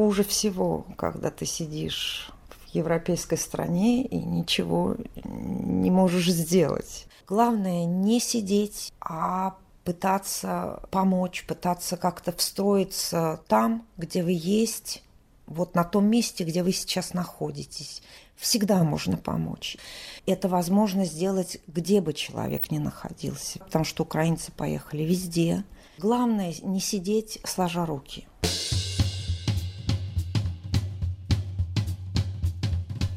хуже всего, когда ты сидишь в европейской стране и ничего не можешь сделать. Главное не сидеть, а пытаться помочь, пытаться как-то встроиться там, где вы есть, вот на том месте, где вы сейчас находитесь. Всегда можно помочь. Это возможно сделать, где бы человек ни находился, потому что украинцы поехали везде. Главное не сидеть сложа руки.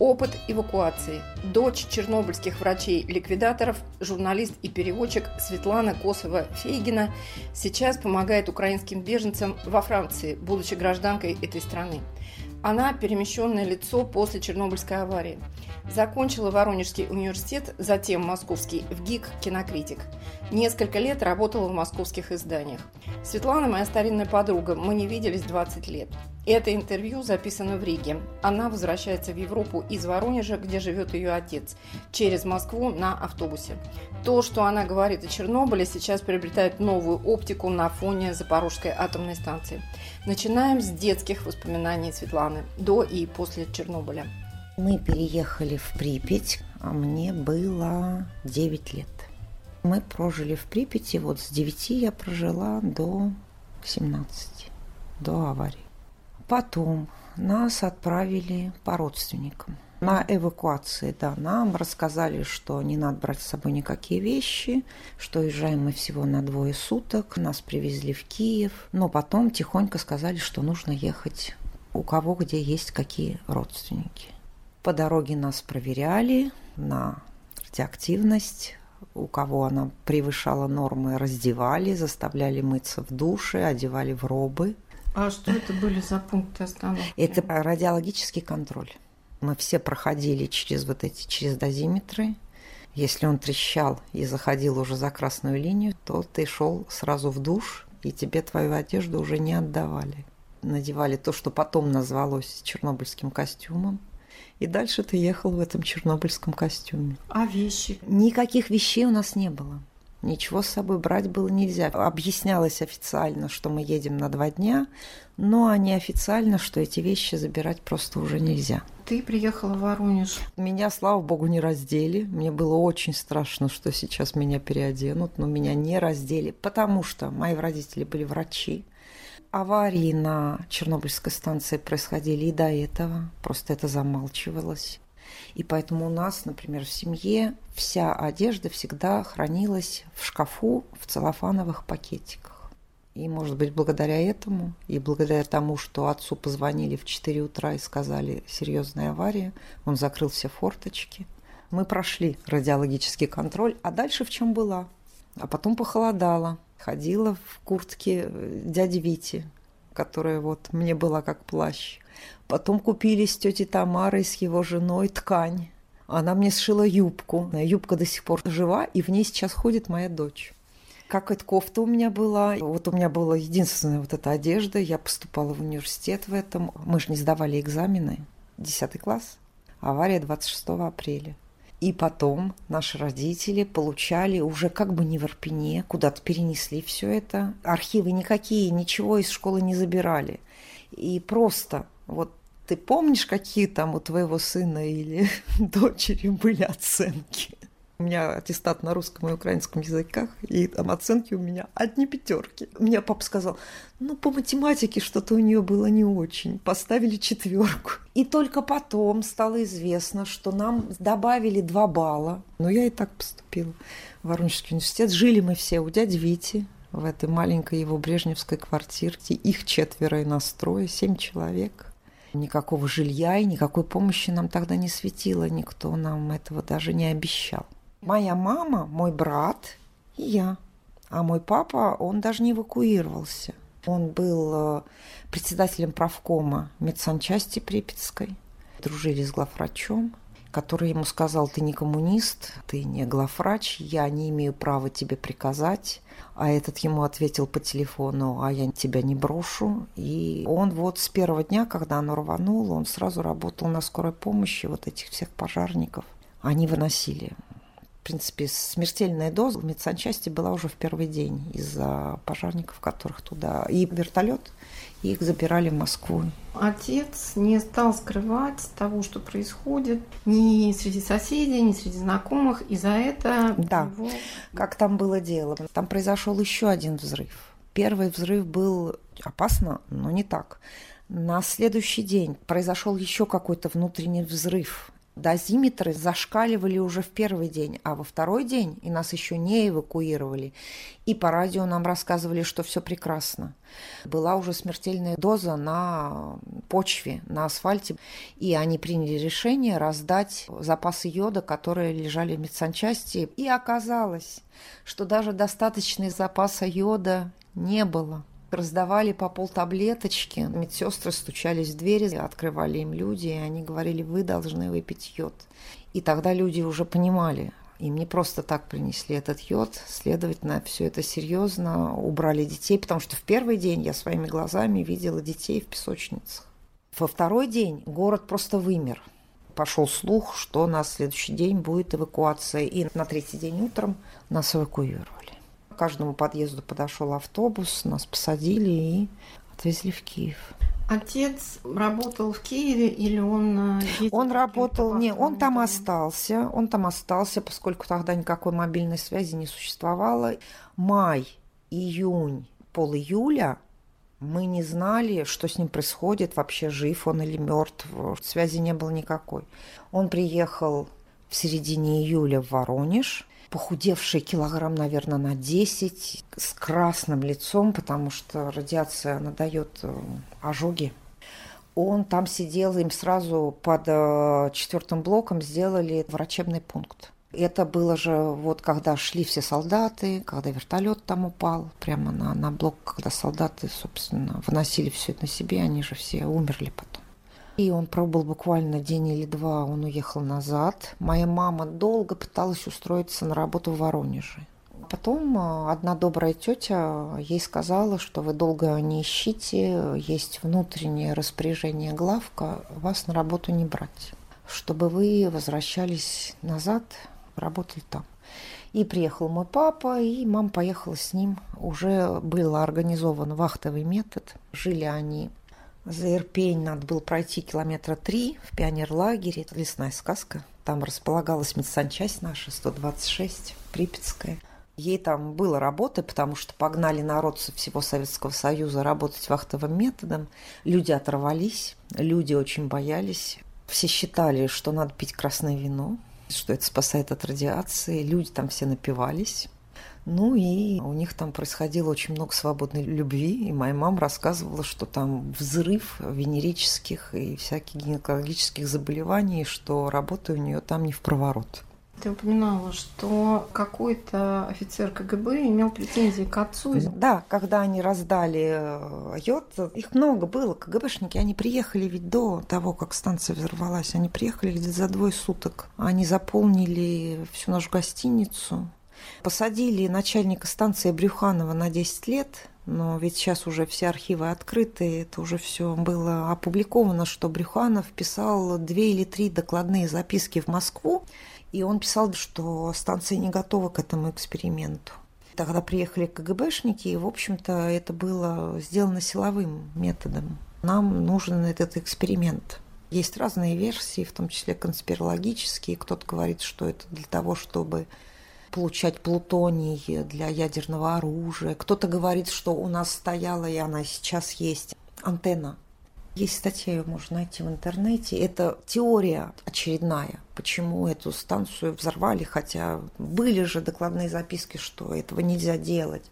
Опыт эвакуации. Дочь чернобыльских врачей-ликвидаторов, журналист и переводчик Светлана Косова-Фейгина сейчас помогает украинским беженцам во Франции, будучи гражданкой этой страны. Она перемещенное лицо после Чернобыльской аварии. Закончила Воронежский университет, затем Московский, в ГИК «Кинокритик». Несколько лет работала в московских изданиях. Светлана моя старинная подруга, мы не виделись 20 лет. Это интервью записано в Риге. Она возвращается в Европу из Воронежа, где живет ее отец, через Москву на автобусе. То, что она говорит о Чернобыле, сейчас приобретает новую оптику на фоне Запорожской атомной станции. Начинаем с детских воспоминаний Светланы до и после Чернобыля. Мы переехали в Припять, а мне было 9 лет. Мы прожили в Припяти, вот с 9 я прожила до 17, до аварии. Потом нас отправили по родственникам на эвакуации, да, нам рассказали, что не надо брать с собой никакие вещи, что уезжаем мы всего на двое суток, нас привезли в Киев, но потом тихонько сказали, что нужно ехать у кого где есть какие родственники. По дороге нас проверяли на радиоактивность, у кого она превышала нормы, раздевали, заставляли мыться в душе, одевали в робы. А что это были за пункты остановки? Это радиологический контроль. Мы все проходили через вот эти, через дозиметры. Если он трещал и заходил уже за красную линию, то ты шел сразу в душ, и тебе твою одежду уже не отдавали. Надевали то, что потом назвалось чернобыльским костюмом. И дальше ты ехал в этом чернобыльском костюме. А вещи? Никаких вещей у нас не было. Ничего с собой брать было нельзя. Объяснялось официально, что мы едем на два дня, но а неофициально, что эти вещи забирать просто уже нельзя. Ты приехала в Воронеж. Меня, слава богу, не раздели. Мне было очень страшно, что сейчас меня переоденут, но меня не раздели, потому что мои родители были врачи. Аварии на Чернобыльской станции происходили и до этого, просто это замалчивалось. И поэтому у нас, например, в семье вся одежда всегда хранилась в шкафу в целлофановых пакетиках. И, может быть, благодаря этому и благодаря тому, что отцу позвонили в 4 утра и сказали «серьезная авария», он закрыл все форточки. Мы прошли радиологический контроль, а дальше в чем была? А потом похолодало. Ходила в куртке э, дяди Вити, которая вот мне была как плащ. Потом купили с тетей Тамарой, с его женой ткань. Она мне сшила юбку. Юбка до сих пор жива, и в ней сейчас ходит моя дочь. Как эта кофта у меня была. Вот у меня была единственная вот эта одежда. Я поступала в университет в этом. Мы же не сдавали экзамены. Десятый класс. Авария 26 апреля. И потом наши родители получали уже как бы не в Арпине, куда-то перенесли все это. Архивы никакие, ничего из школы не забирали. И просто вот ты помнишь, какие там у твоего сына или дочери были оценки? У меня аттестат на русском и украинском языках, и там оценки у меня одни пятерки. Мне папа сказал, ну, по математике что-то у нее было не очень. Поставили четверку. И только потом стало известно, что нам добавили два балла. Но я и так поступила в Воронежский университет. Жили мы все у дяди Вити, в этой маленькой его брежневской квартирке. Их четверо и настроя, семь человек. Никакого жилья и никакой помощи нам тогда не светило. Никто нам этого даже не обещал. Моя мама, мой брат и я. А мой папа, он даже не эвакуировался. Он был э, председателем правкома медсанчасти Припятской. Дружили с главврачом, который ему сказал, ты не коммунист, ты не главврач, я не имею права тебе приказать. А этот ему ответил по телефону, а я тебя не брошу. И он вот с первого дня, когда оно рвануло, он сразу работал на скорой помощи вот этих всех пожарников. Они выносили в принципе, смертельная доза в медсанчасти была уже в первый день из-за пожарников, которых туда... И вертолет, их забирали в Москву. Отец не стал скрывать того, что происходит ни среди соседей, ни среди знакомых, и за это... Да, его... как там было дело. Там произошел еще один взрыв. Первый взрыв был опасно, но не так. На следующий день произошел еще какой-то внутренний взрыв Дозиметры зашкаливали уже в первый день, а во второй день и нас еще не эвакуировали. И по радио нам рассказывали, что все прекрасно. Была уже смертельная доза на почве, на асфальте, и они приняли решение раздать запасы йода, которые лежали в медсанчасти. И оказалось, что даже достаточный запаса йода не было раздавали по полтаблеточки. Медсестры стучались в двери, открывали им люди, и они говорили, вы должны выпить йод. И тогда люди уже понимали, им не просто так принесли этот йод, следовательно, все это серьезно, убрали детей, потому что в первый день я своими глазами видела детей в песочницах. Во второй день город просто вымер. Пошел слух, что на следующий день будет эвакуация, и на третий день утром нас эвакуировали. К каждому подъезду подошел автобус, нас посадили и отвезли в Киев. Отец работал в Киеве или он... Э, он работал, не, он там остался, он там остался, поскольку тогда никакой мобильной связи не существовало. Май, июнь, пол июля мы не знали, что с ним происходит, вообще жив он или мертв, связи не было никакой. Он приехал в середине июля в Воронеж, похудевший килограмм, наверное, на 10, с красным лицом, потому что радиация, она э, ожоги. Он там сидел, им сразу под э, четвертым блоком сделали врачебный пункт. Это было же вот когда шли все солдаты, когда вертолет там упал, прямо на, на блок, когда солдаты, собственно, выносили все это на себе, они же все умерли потом. И он пробыл буквально день или два, он уехал назад. Моя мама долго пыталась устроиться на работу в Воронеже. Потом а, одна добрая тетя ей сказала, что вы долго не ищите, есть внутреннее распоряжение главка, вас на работу не брать, чтобы вы возвращались назад, работали там. И приехал мой папа, и мама поехала с ним. Уже был организован вахтовый метод. Жили они за Ирпень надо было пройти километра три в пионерлагере. Это лесная сказка. Там располагалась медсанчасть наша, 126, Припятская. Ей там было работы, потому что погнали народ со всего Советского Союза работать вахтовым методом. Люди оторвались, люди очень боялись. Все считали, что надо пить красное вино, что это спасает от радиации. Люди там все напивались. Ну и у них там происходило очень много свободной любви, и моя мама рассказывала, что там взрыв венерических и всяких гинекологических заболеваний, что работа у нее там не в проворот. Ты упоминала, что какой-то офицер КГБ имел претензии к отцу. Да, когда они раздали э, йод, их много было, КГБшники, они приехали ведь до того, как станция взорвалась, они приехали где-то за двое суток. Они заполнили всю нашу гостиницу, Посадили начальника станции Брюханова на 10 лет, но ведь сейчас уже все архивы открыты, это уже все было опубликовано, что Брюханов писал две или три докладные записки в Москву, и он писал, что станция не готова к этому эксперименту. Тогда приехали КГБшники, и, в общем-то, это было сделано силовым методом. Нам нужен этот эксперимент. Есть разные версии, в том числе конспирологические. Кто-то говорит, что это для того, чтобы получать плутоний для ядерного оружия. Кто-то говорит, что у нас стояла, и она сейчас есть, антенна. Есть статья, ее можно найти в интернете. Это теория очередная, почему эту станцию взорвали, хотя были же докладные записки, что этого нельзя делать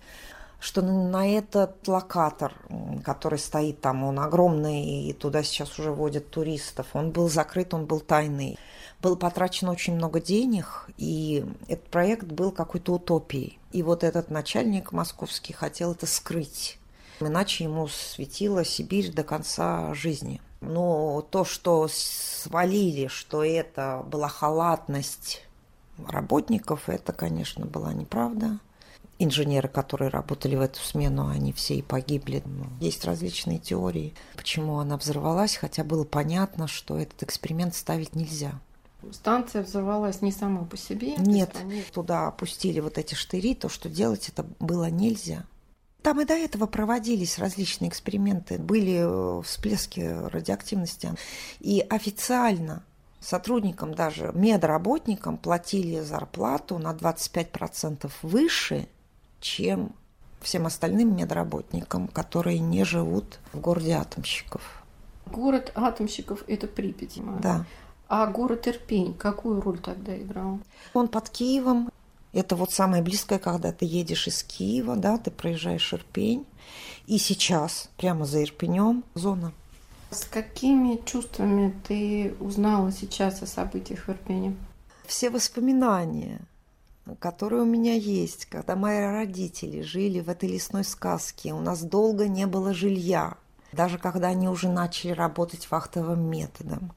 что на этот локатор, который стоит там, он огромный, и туда сейчас уже водят туристов, он был закрыт, он был тайный было потрачено очень много денег, и этот проект был какой-то утопией. И вот этот начальник московский хотел это скрыть. Иначе ему светила Сибирь до конца жизни. Но то, что свалили, что это была халатность работников, это, конечно, была неправда. Инженеры, которые работали в эту смену, они все и погибли. Есть различные теории, почему она взорвалась, хотя было понятно, что этот эксперимент ставить нельзя. Станция взорвалась не сама по себе? Нет, они... туда опустили вот эти штыри, то, что делать это было нельзя. Там и до этого проводились различные эксперименты, были э, всплески радиоактивности. И официально сотрудникам, даже медработникам платили зарплату на 25% выше, чем всем остальным медработникам, которые не живут в городе атомщиков. Город атомщиков – это Припять. Да. А город Ирпень какую роль тогда играл? Он под Киевом. Это вот самое близкое, когда ты едешь из Киева, да, ты проезжаешь Ирпень. И сейчас, прямо за Ирпенем, зона. С какими чувствами ты узнала сейчас о событиях в Ирпене? Все воспоминания, которые у меня есть, когда мои родители жили в этой лесной сказке, у нас долго не было жилья, даже когда они уже начали работать вахтовым методом.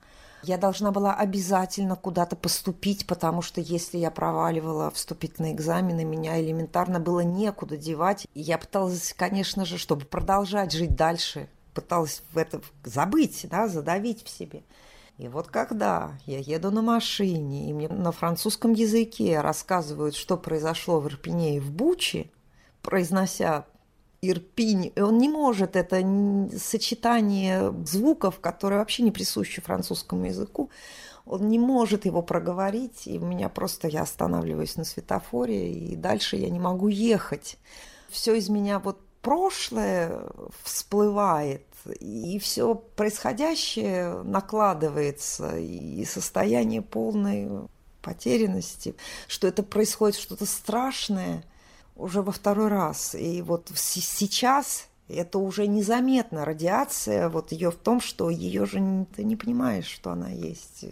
Я должна была обязательно куда-то поступить, потому что если я проваливала вступительные экзамены, меня элементарно было некуда девать. Я пыталась, конечно же, чтобы продолжать жить дальше, пыталась в это забыть, да, задавить в себе. И вот когда я еду на машине, и мне на французском языке рассказывают, что произошло в Ирпене и в Буче, произнося Ирпинь, и он не может это сочетание звуков, которые вообще не присущи французскому языку, он не может его проговорить, и у меня просто я останавливаюсь на светофоре, и дальше я не могу ехать. Все из меня вот прошлое всплывает, и все происходящее накладывается, и состояние полной потерянности, что это происходит что-то страшное – уже во второй раз. И вот сейчас это уже незаметно. Радиация, вот ее в том, что ее же ты не понимаешь, что она есть.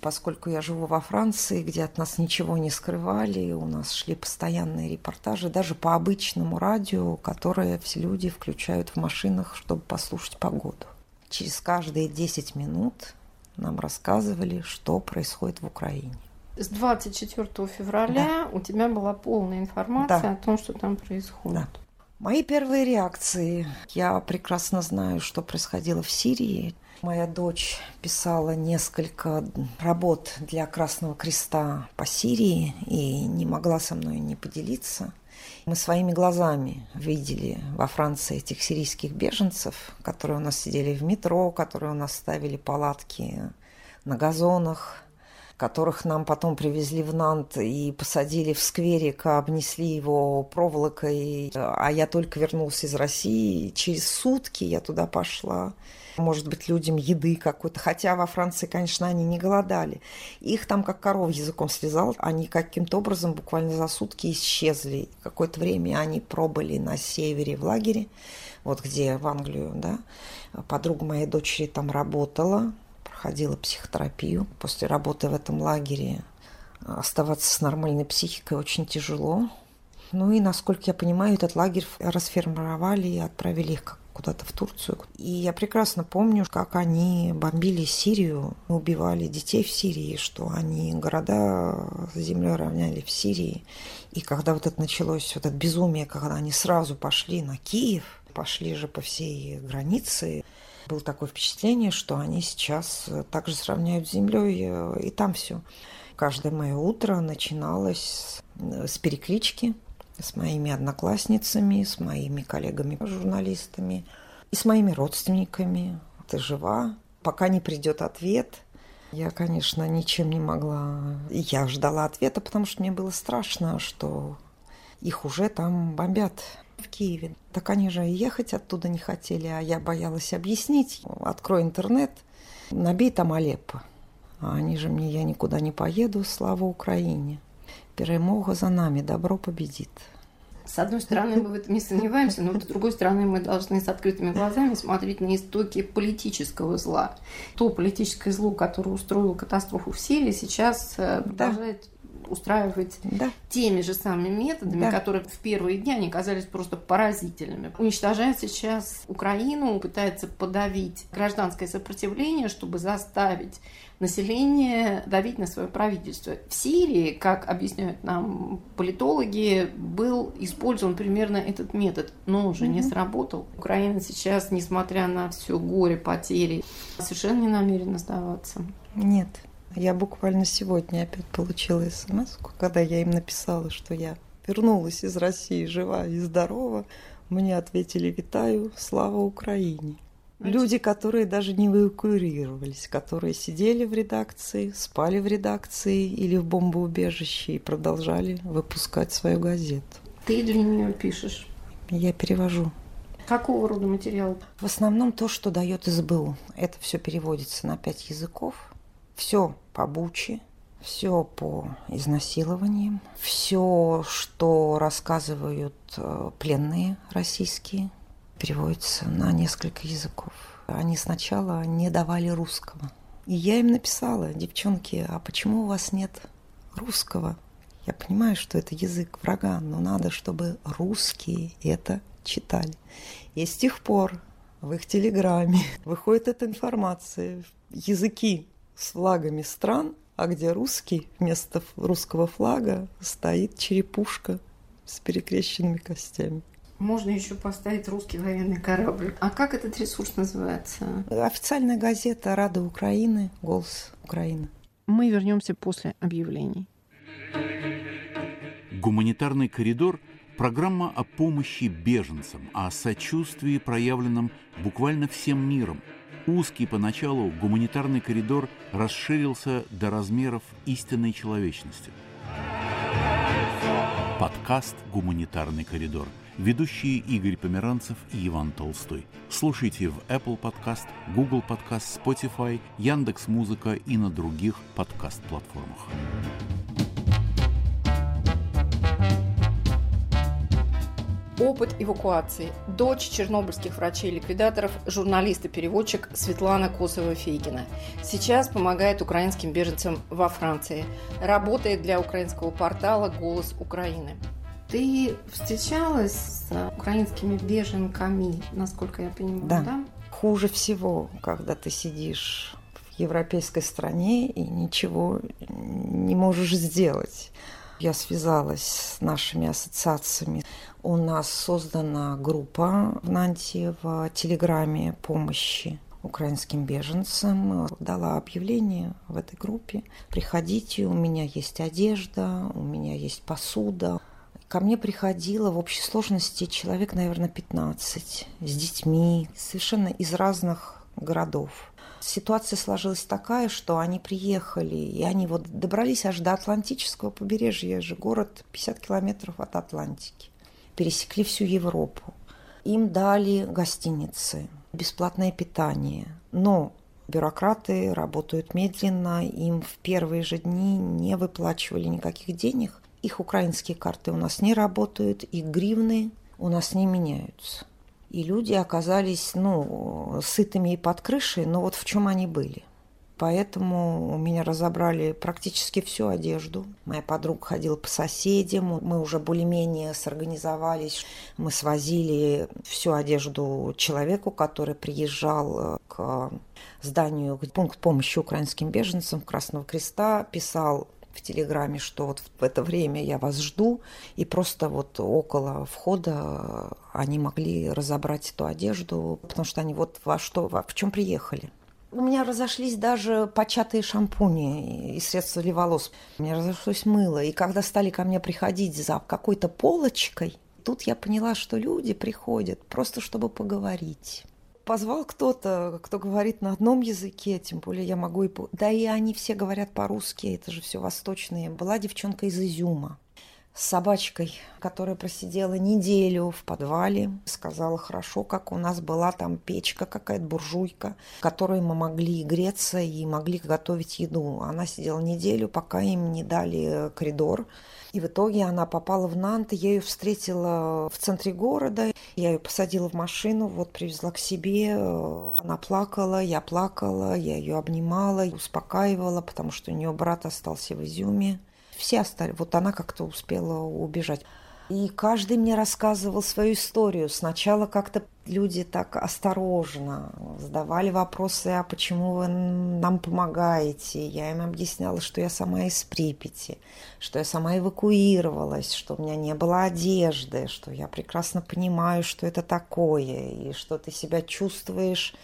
Поскольку я живу во Франции, где от нас ничего не скрывали, у нас шли постоянные репортажи, даже по обычному радио, которое все люди включают в машинах, чтобы послушать погоду. Через каждые 10 минут нам рассказывали, что происходит в Украине с 24 февраля да. у тебя была полная информация да. о том, что там происходит. Да. Мои первые реакции. Я прекрасно знаю, что происходило в Сирии. Моя дочь писала несколько работ для Красного Креста по Сирии и не могла со мной не поделиться. Мы своими глазами видели во Франции этих сирийских беженцев, которые у нас сидели в метро, которые у нас ставили палатки на газонах, которых нам потом привезли в Нант и посадили в скверик, обнесли его проволокой. А я только вернулся из России, через сутки я туда пошла. Может быть, людям еды какой-то. Хотя во Франции, конечно, они не голодали. Их там как коров языком слезал. Они каким-то образом буквально за сутки исчезли. Какое-то время они пробыли на севере в лагере, вот где в Англию, да. Подруга моей дочери там работала, проходила психотерапию. После работы в этом лагере оставаться с нормальной психикой очень тяжело. Ну и, насколько я понимаю, этот лагерь расформировали и отправили их куда-то в Турцию. И я прекрасно помню, как они бомбили Сирию, убивали детей в Сирии, что они города с землей равняли в Сирии. И когда вот это началось, вот это безумие, когда они сразу пошли на Киев, пошли же по всей границе, было такое впечатление, что они сейчас э, также сравняют с землей, э, и там все. Каждое мое утро начиналось с э, переклички с моими одноклассницами, с моими коллегами-журналистами и с моими родственниками. Ты жива? Пока не придет ответ. Я, конечно, ничем не могла. Я ждала ответа, потому что мне было страшно, что их уже там бомбят в Киеве. Так они же ехать оттуда не хотели, а я боялась объяснить. Открой интернет, набей там Алеппо. А они же мне, я никуда не поеду, слава Украине. Перемога за нами, добро победит. С одной стороны, мы в этом не сомневаемся, но с другой стороны, мы должны с открытыми глазами смотреть на истоки политического зла. То политическое зло, которое устроило катастрофу в Сирии, сейчас э, продолжает устраивать да. теми же самыми методами, да. которые в первые дни они казались просто поразительными. Уничтожает сейчас Украину, пытается подавить гражданское сопротивление, чтобы заставить население давить на свое правительство. В Сирии, как объясняют нам политологи, был использован примерно этот метод, но уже mm-hmm. не сработал. Украина сейчас, несмотря на все горе, потери, совершенно не намерена сдаваться. Нет. Я буквально сегодня опять получила смс, когда я им написала, что я вернулась из России жива и здорова. Мне ответили «Витаю, слава Украине». Люди, которые даже не эвакуировались, которые сидели в редакции, спали в редакции или в бомбоубежище и продолжали выпускать свою газету. Ты для нее пишешь? Я перевожу. Какого рода материал? В основном то, что дает СБУ. Это все переводится на пять языков. Все по Буче, все по изнасилованиям, все, что рассказывают э, пленные российские, переводится на несколько языков. Они сначала не давали русского. И я им написала, девчонки, а почему у вас нет русского? Я понимаю, что это язык врага, но надо, чтобы русские это читали. И с тех пор в их телеграме выходит эта информация. Языки с флагами стран, а где русский, вместо русского флага стоит черепушка с перекрещенными костями. Можно еще поставить русский военный корабль. А как этот ресурс называется? Официальная газета «Рада Украины», «Голос Украины». Мы вернемся после объявлений. Гуманитарный коридор – программа о помощи беженцам, о сочувствии, проявленном буквально всем миром. Узкий поначалу гуманитарный коридор расширился до размеров истинной человечности. Подкаст «Гуманитарный коридор» – Ведущие Игорь Померанцев и Иван Толстой. Слушайте в Apple Podcast, Google Podcast, Spotify, Яндекс Музыка и на других подкаст-платформах. Опыт эвакуации. Дочь чернобыльских врачей-ликвидаторов, журналист и переводчик Светлана Косова-Фейгина. Сейчас помогает украинским беженцам во Франции. Работает для украинского портала «Голос Украины». Ты встречалась с украинскими беженками, насколько я понимаю, да? да? Хуже всего, когда ты сидишь в европейской стране и ничего не можешь сделать. Я связалась с нашими ассоциациями. У нас создана группа в Нанте в Телеграме помощи украинским беженцам. Дала объявление в этой группе. Приходите, у меня есть одежда, у меня есть посуда. Ко мне приходило в общей сложности человек, наверное, 15 с детьми, совершенно из разных городов. Ситуация сложилась такая, что они приехали, и они вот добрались аж до Атлантического побережья, же город 50 километров от Атлантики. Пересекли всю Европу. Им дали гостиницы, бесплатное питание. Но бюрократы работают медленно, им в первые же дни не выплачивали никаких денег, их украинские карты у нас не работают, их гривны у нас не меняются. И люди оказались, ну, сытыми и под крышей, но вот в чем они были. Поэтому у меня разобрали практически всю одежду. Моя подруга ходила по соседям, мы уже более-менее сорганизовались. Мы свозили всю одежду человеку, который приезжал э, к зданию пункт помощи украинским беженцам Красного Креста, писал в Телеграме, что вот в это время я вас жду, и просто вот около входа они могли разобрать эту одежду, потому что они вот во что, во, в чем приехали. У меня разошлись даже початые шампуни и средства для волос. У меня разошлось мыло. И когда стали ко мне приходить за какой-то полочкой, тут я поняла, что люди приходят просто чтобы поговорить позвал кто-то, кто говорит на одном языке, тем более я могу и... Да и они все говорят по-русски, это же все восточные. Была девчонка из Изюма с собачкой, которая просидела неделю в подвале. Сказала, хорошо, как у нас была там печка какая-то, буржуйка, в которой мы могли греться и могли готовить еду. Она сидела неделю, пока им не дали коридор и в итоге она попала в Нант, я ее встретила в центре города, я ее посадила в машину, вот привезла к себе, она плакала, я плакала, я ее обнимала, успокаивала, потому что у нее брат остался в Изюме. Все остались. Вот она как-то успела убежать. И каждый мне рассказывал свою историю. Сначала как-то люди так осторожно задавали вопросы, а почему вы нам помогаете? Я им объясняла, что я сама из Припяти, что я сама эвакуировалась, что у меня не было одежды, что я прекрасно понимаю, что это такое, и что ты себя чувствуешь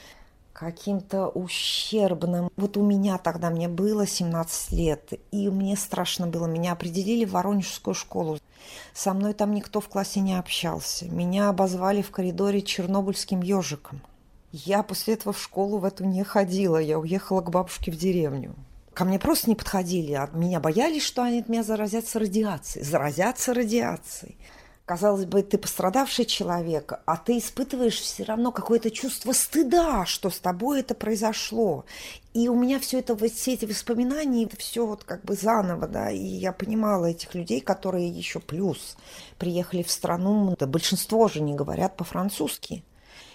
каким-то ущербным. Вот у меня тогда, мне было 17 лет, и мне страшно было. Меня определили в Воронежскую школу. Со мной там никто в классе не общался. Меня обозвали в коридоре чернобыльским ежиком. Я после этого в школу в эту не ходила. Я уехала к бабушке в деревню. Ко мне просто не подходили, а меня боялись, что они от меня заразятся радиацией. Заразятся радиацией казалось бы, ты пострадавший человек, а ты испытываешь все равно какое-то чувство стыда, что с тобой это произошло. И у меня все это, все эти воспоминания, все вот как бы заново, да, и я понимала этих людей, которые еще плюс приехали в страну, да большинство же не говорят по-французски.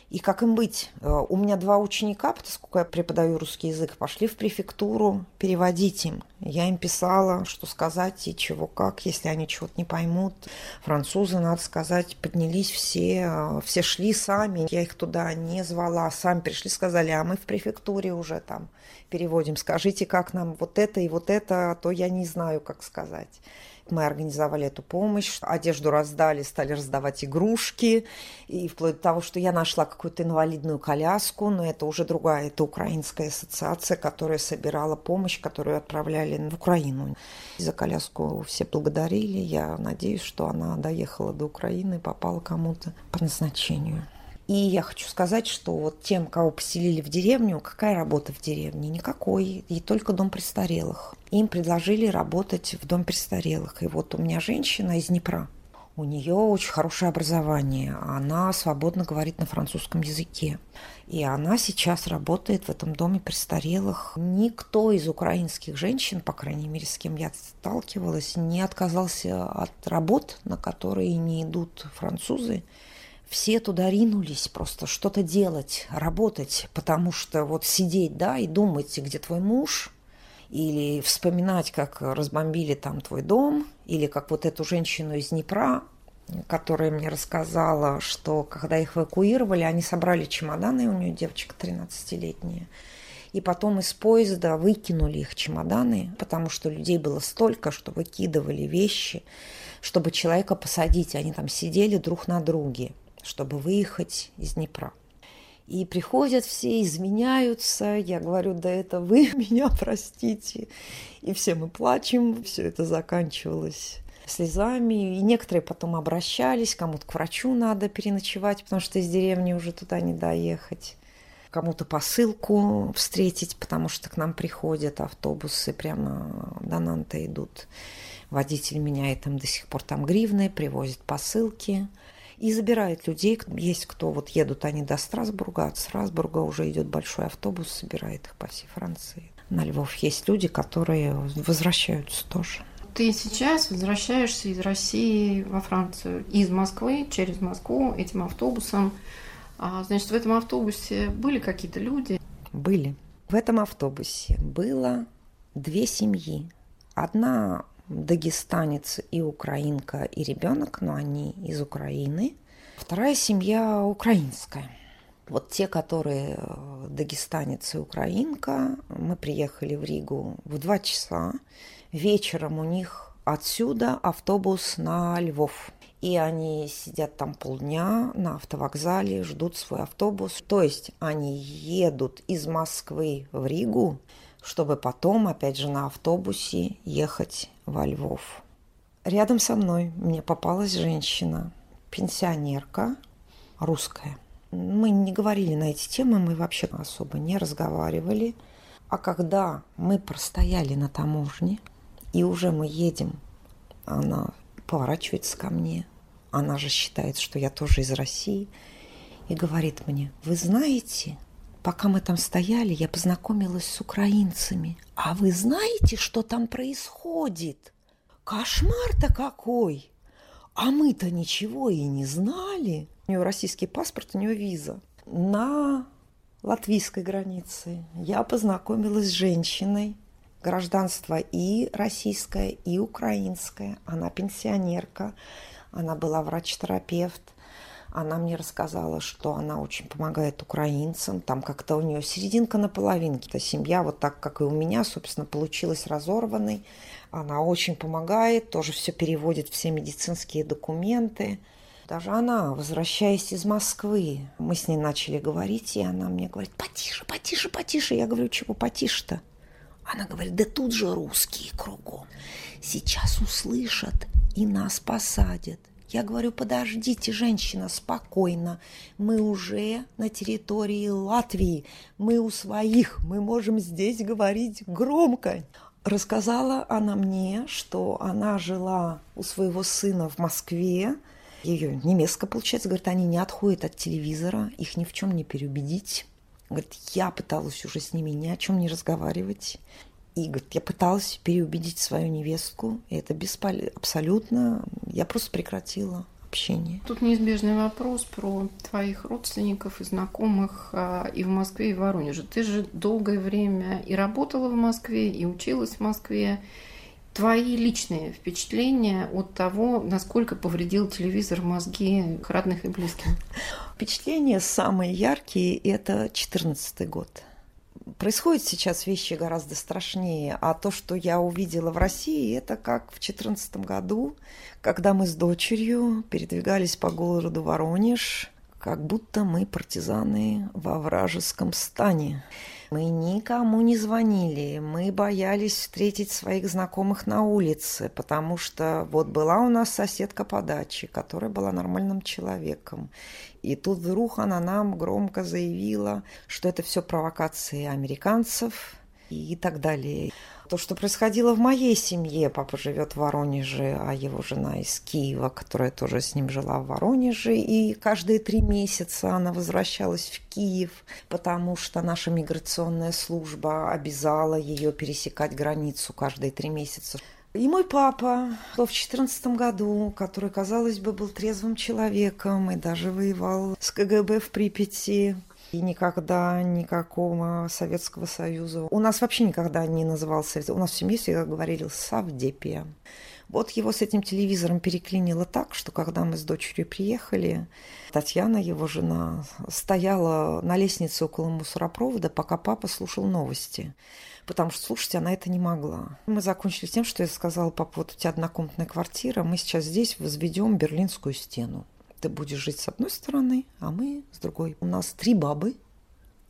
И как им быть? Э, у меня два ученика, поскольку я преподаю русский язык, пошли в префектуру переводить им. Я им писала, что сказать и чего как, если они чего-то не поймут. Французы, надо сказать, поднялись все, э, все шли сами. Я их туда не звала, сами пришли, сказали, а мы в префектуре уже там переводим. Скажите, как нам вот это и вот это, а то я не знаю, как сказать. Мы организовали эту помощь, одежду раздали, стали раздавать игрушки, и вплоть до того, что я нашла какую-то инвалидную коляску, но это уже другая, это украинская ассоциация, которая собирала помощь, которую отправляли в Украину. За коляску все благодарили, я надеюсь, что она доехала до Украины и попала кому-то по назначению. И я хочу сказать, что вот тем, кого поселили в деревню, какая работа в деревне? Никакой. И только дом престарелых. Им предложили работать в дом престарелых. И вот у меня женщина из Днепра. У нее очень хорошее образование. Она свободно говорит на французском языке. И она сейчас работает в этом доме престарелых. Никто из украинских женщин, по крайней мере, с кем я сталкивалась, не отказался от работ, на которые не идут французы все туда ринулись просто что-то делать, работать, потому что вот сидеть, да, и думать, где твой муж, или вспоминать, как разбомбили там твой дом, или как вот эту женщину из Днепра, которая мне рассказала, что когда их эвакуировали, они собрали чемоданы, у нее девочка 13-летняя, и потом из поезда выкинули их чемоданы, потому что людей было столько, что выкидывали вещи, чтобы человека посадить. Они там сидели друг на друге чтобы выехать из Днепра. И приходят все, изменяются. Я говорю, да это вы меня простите. И все мы плачем. Все это заканчивалось слезами. И некоторые потом обращались, кому-то к врачу надо переночевать, потому что из деревни уже туда не доехать. Кому-то посылку встретить, потому что к нам приходят автобусы, прямо до Нанта идут. Водитель меняет им до сих пор там гривны, привозит посылки и забирает людей. Есть кто вот едут они до Страсбурга, от Страсбурга уже идет большой автобус, собирает их по всей Франции. На Львов есть люди, которые возвращаются тоже. Ты сейчас возвращаешься из России во Францию, из Москвы через Москву этим автобусом. А, значит, в этом автобусе были какие-то люди? Были. В этом автобусе было две семьи. Одна дагестанец и украинка и ребенок, но они из Украины. Вторая семья украинская. Вот те, которые э, дагестанец и украинка, мы приехали в Ригу в два часа. Вечером у них отсюда автобус на Львов. И они сидят там полдня на автовокзале, ждут свой автобус. То есть они едут из Москвы в Ригу, чтобы потом, опять же, на автобусе ехать во Львов. Рядом со мной мне попалась женщина, пенсионерка, русская. Мы не говорили на эти темы, мы вообще особо не разговаривали. А когда мы простояли на таможне, и уже мы едем, она поворачивается ко мне, она же считает, что я тоже из России, и говорит мне, вы знаете, Пока мы там стояли, я познакомилась с украинцами. А вы знаете, что там происходит? Кошмар-то какой! А мы-то ничего и не знали. У нее российский паспорт, у нее виза. На латвийской границе я познакомилась с женщиной, гражданство и российское, и украинское. Она пенсионерка, она была врач-терапевт. Она мне рассказала, что она очень помогает украинцам. Там как-то у нее серединка на половинке. Эта семья, вот так, как и у меня, собственно, получилась разорванной. Она очень помогает, тоже все переводит, все медицинские документы. Даже она, возвращаясь из Москвы, мы с ней начали говорить, и она мне говорит, потише, потише, потише. Я говорю, чего потише-то? Она говорит, да тут же русские кругом. Сейчас услышат и нас посадят. Я говорю, подождите, женщина, спокойно. Мы уже на территории Латвии. Мы у своих. Мы можем здесь говорить громко. Рассказала она мне, что она жила у своего сына в Москве. Ее немецкая, получается, говорит, они не отходят от телевизора, их ни в чем не переубедить. Говорит, я пыталась уже с ними ни о чем не разговаривать. И говорит, я пыталась переубедить свою невестку, и это бесполезно, абсолютно. Я просто прекратила общение. Тут неизбежный вопрос про твоих родственников и знакомых а, и в Москве, и в Воронеже. Ты же долгое время и работала в Москве, и училась в Москве. Твои личные впечатления от того, насколько повредил телевизор мозги родных и близких? Впечатления самые яркие – это 2014 год – происходят сейчас вещи гораздо страшнее, а то, что я увидела в России, это как в 2014 году, когда мы с дочерью передвигались по городу Воронеж, как будто мы партизаны во вражеском стане. Мы никому не звонили, мы боялись встретить своих знакомых на улице, потому что вот была у нас соседка по даче, которая была нормальным человеком. И тут вдруг она нам громко заявила, что это все провокации американцев и так далее. То, что происходило в моей семье, папа живет в Воронеже, а его жена из Киева, которая тоже с ним жила в Воронеже, и каждые три месяца она возвращалась в Киев, потому что наша миграционная служба обязала ее пересекать границу каждые три месяца. И мой папа в четырнадцатом году, который, казалось бы, был трезвым человеком и даже воевал с КГБ в Припяти, и никогда никакого Советского Союза. У нас вообще никогда не назывался, у нас в семье всегда говорили Савдепия. Вот его с этим телевизором переклинило так, что когда мы с дочерью приехали, Татьяна, его жена, стояла на лестнице около мусоропровода, пока папа слушал новости. Потому что слушать она это не могла. Мы закончили тем, что я сказала, папа, вот у тебя однокомнатная квартира, мы сейчас здесь возведем Берлинскую стену. Ты будешь жить с одной стороны, а мы с другой. У нас три бабы,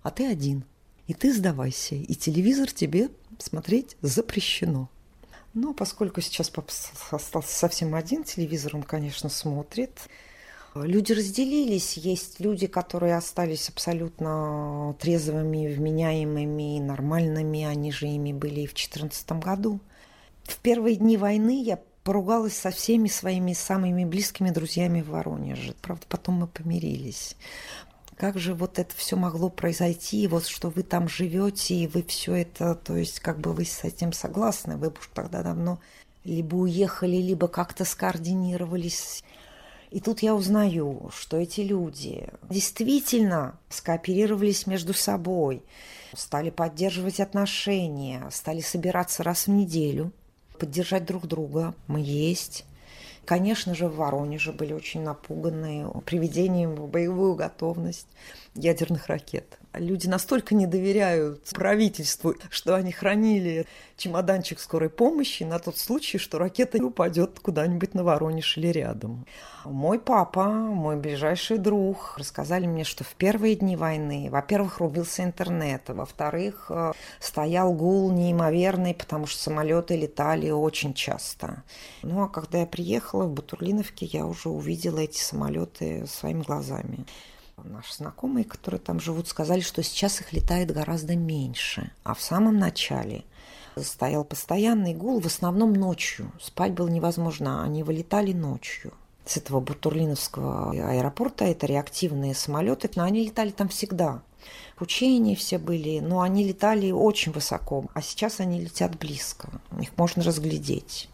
а ты один. И ты сдавайся, и телевизор тебе смотреть запрещено. Но поскольку сейчас папа остался совсем один, телевизор он, конечно, смотрит. Люди разделились. Есть люди, которые остались абсолютно трезвыми, вменяемыми, нормальными. Они же ими были и в 2014 году. В первые дни войны я поругалась со всеми своими самыми близкими друзьями в Воронеже. Правда, потом мы помирились. Как же вот это все могло произойти, вот что вы там живете, и вы все это, то есть как бы вы с этим согласны, вы бы уж тогда давно либо уехали, либо как-то скоординировались. И тут я узнаю, что эти люди действительно скооперировались между собой, стали поддерживать отношения, стали собираться раз в неделю – поддержать друг друга. Мы есть. Конечно же, в Воронеже были очень напуганные приведением в боевую готовность ядерных ракет. Люди настолько не доверяют правительству, что они хранили чемоданчик скорой помощи на тот случай, что ракета упадет куда-нибудь на Воронеж или рядом. Мой папа, мой ближайший друг, рассказали мне, что в первые дни войны, во-первых, рубился интернет, во-вторых, э, стоял гул неимоверный, потому что самолеты летали очень часто. Ну а когда я приехала в Бутурлиновке, я уже увидела эти самолеты своими глазами. Наши знакомые, которые там живут, сказали, что сейчас их летает гораздо меньше. А в самом начале стоял постоянный гул, в основном ночью. Спать было невозможно, они вылетали ночью. С этого Бутурлиновского аэропорта это реактивные самолеты, но они летали там всегда. Учения все были, но они летали очень высоко, а сейчас они летят близко. Их можно разглядеть.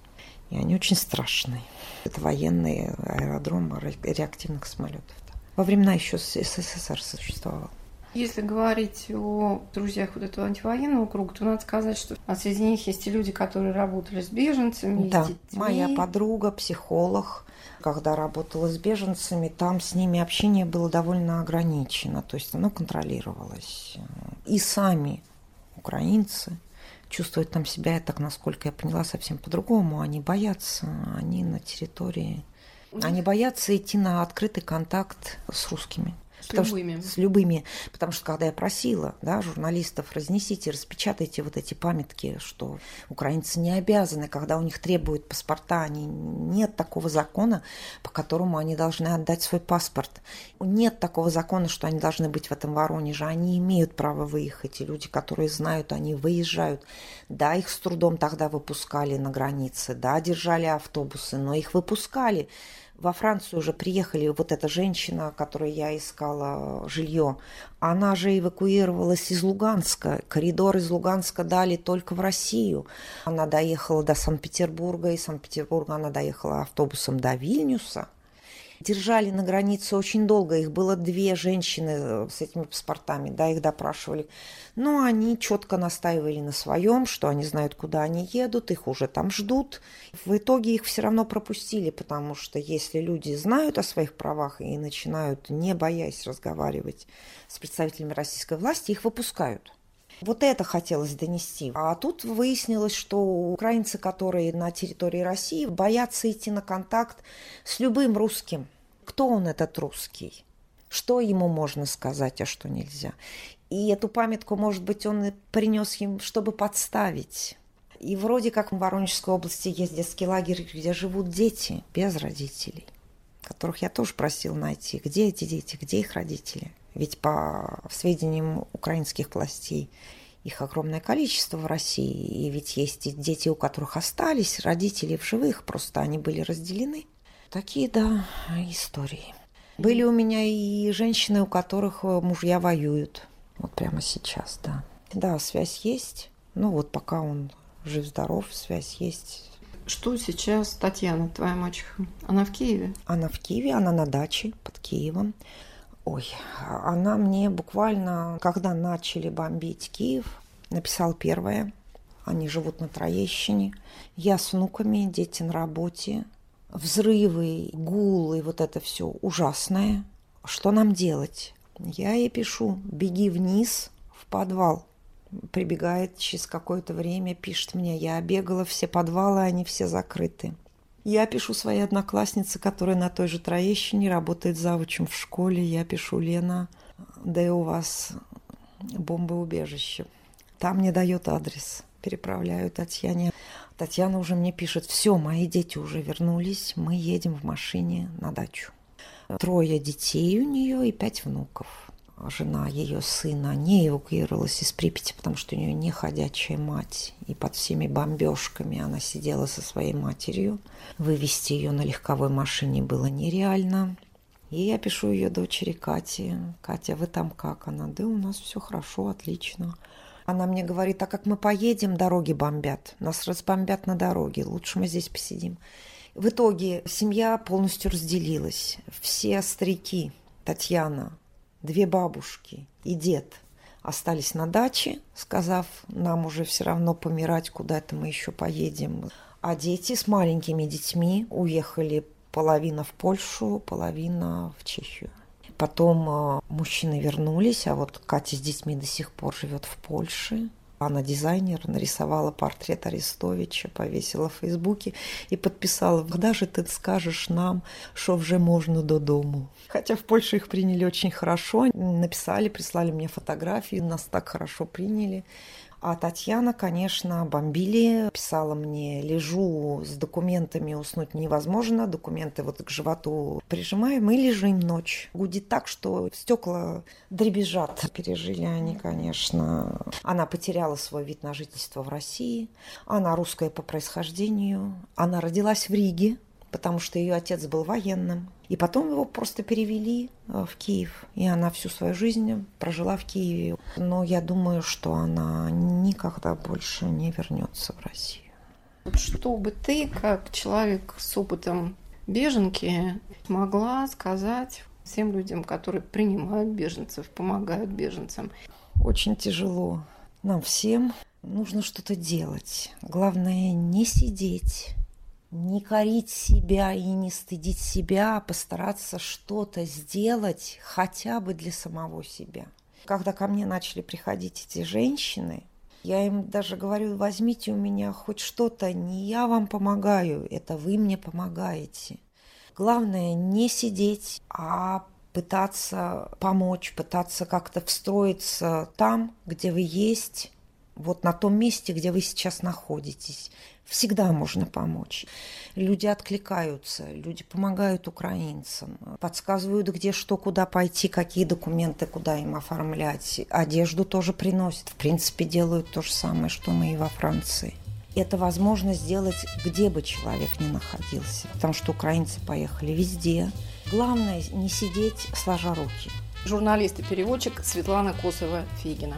И они очень страшные. Это военные аэродромы реактивных самолетов во времена еще СССР существовал. Если говорить о друзьях вот этого антивоенного круга, то надо сказать, что а среди них есть и люди, которые работали с беженцами, да, с детьми. моя подруга, психолог, когда работала с беженцами, там с ними общение было довольно ограничено, то есть оно контролировалось. И сами украинцы чувствуют там себя, я так, насколько я поняла, совсем по-другому. Они боятся, они на территории они боятся идти на открытый контакт с русскими. С любыми. Что, с любыми. Потому что когда я просила да, журналистов, разнесите, распечатайте вот эти памятки, что украинцы не обязаны, когда у них требуют паспорта, они, нет такого закона, по которому они должны отдать свой паспорт. Нет такого закона, что они должны быть в этом Воронеже. Они имеют право выехать. И люди, которые знают, они выезжают. Да, их с трудом тогда выпускали на границе, да, держали автобусы, но их выпускали во Францию уже приехали вот эта женщина, которой я искала жилье. Она же эвакуировалась из Луганска. Коридор из Луганска дали только в Россию. Она доехала до Санкт-Петербурга, из Санкт-Петербурга она доехала автобусом до Вильнюса держали на границе очень долго. Их было две женщины э, с этими паспортами, да, их допрашивали. Но они четко настаивали на своем, что они знают, куда они едут, их уже там ждут. В итоге их все равно пропустили, потому что если люди знают о своих правах и начинают, не боясь разговаривать с представителями российской власти, их выпускают. Вот это хотелось донести. А тут выяснилось, что украинцы, которые на территории России, боятся идти на контакт с любым русским. Кто он, этот русский? Что ему можно сказать, а что нельзя? И эту памятку, может быть, он принес им, чтобы подставить. И вроде как в Воронежской области есть детский лагерь, где живут дети без родителей, которых я тоже просил найти. Где эти дети, где их родители? Ведь по сведениям украинских властей их огромное количество в России. И ведь есть дети, у которых остались родители в живых, просто они были разделены. Такие, да, истории. Были у меня и женщины, у которых мужья воюют. Вот прямо сейчас, да. Да, связь есть. Ну вот пока он жив-здоров, связь есть. Что сейчас Татьяна, твоя мачеха? Она в Киеве? Она в Киеве, она на даче под Киевом. Ой, она мне буквально, когда начали бомбить Киев, написал первое. Они живут на Троещине. Я с внуками, дети на работе. Взрывы, гулы, вот это все ужасное. Что нам делать? Я ей пишу, беги вниз в подвал. Прибегает через какое-то время, пишет мне, я бегала все подвалы, они все закрыты. Я пишу своей однокласснице, которая на той же Троещине работает завучем в школе. Я пишу, Лена, да и у вас бомбоубежище. Там мне дает адрес. Переправляю Татьяне. Татьяна уже мне пишет, все, мои дети уже вернулись, мы едем в машине на дачу. Трое детей у нее и пять внуков жена ее сына не эвакуировалась из Припяти, потому что у нее не ходячая мать. И под всеми бомбежками она сидела со своей матерью. Вывести ее на легковой машине было нереально. И я пишу ее дочери Кате. Катя, вы там как? Она, да у нас все хорошо, отлично. Она мне говорит, а как мы поедем, дороги бомбят. Нас разбомбят на дороге, лучше мы здесь посидим. В итоге семья полностью разделилась. Все старики, Татьяна, две бабушки и дед остались на даче, сказав, нам уже все равно помирать, куда-то мы еще поедем. А дети с маленькими детьми уехали половина в Польшу, половина в Чехию. Потом э, мужчины вернулись, а вот Катя с детьми до сих пор живет в Польше. Она дизайнер, нарисовала портрет Арестовича, повесила в Фейсбуке и подписала, когда же ты скажешь нам, что уже можно до дому. Хотя в Польше их приняли очень хорошо, написали, прислали мне фотографии, нас так хорошо приняли. А Татьяна, конечно, бомбили, писала мне, лежу с документами, уснуть невозможно, документы вот к животу прижимаем и лежим ночь. Гудит так, что стекла дребезжат. Пережили они, конечно. Она потеряла свой вид на жительство в России. Она русская по происхождению. Она родилась в Риге, потому что ее отец был военным. И потом его просто перевели э, в Киев. И она всю свою жизнь прожила в Киеве. Но я думаю, что она никогда больше не вернется в Россию. Что бы ты, как человек с опытом беженки, могла сказать всем людям, которые принимают беженцев, помогают беженцам. Очень тяжело. Нам всем нужно что-то делать. Главное не сидеть, не корить себя и не стыдить себя, а постараться что-то сделать хотя бы для самого себя. Когда ко мне начали приходить эти женщины, я им даже говорю, возьмите у меня хоть что-то, не я вам помогаю, это вы мне помогаете. Главное не сидеть, а пытаться помочь, пытаться как-то встроиться там, где вы есть, вот на том месте, где вы сейчас находитесь. Всегда можно помочь. Люди откликаются, люди помогают украинцам, подсказывают, где что, куда пойти, какие документы, куда им оформлять. Одежду тоже приносят. В принципе, делают то же самое, что мы и во Франции. Это возможно сделать, где бы человек ни находился, потому что украинцы поехали везде. Главное не сидеть сложа руки. Журналист и переводчик Светлана Косова-Фигина.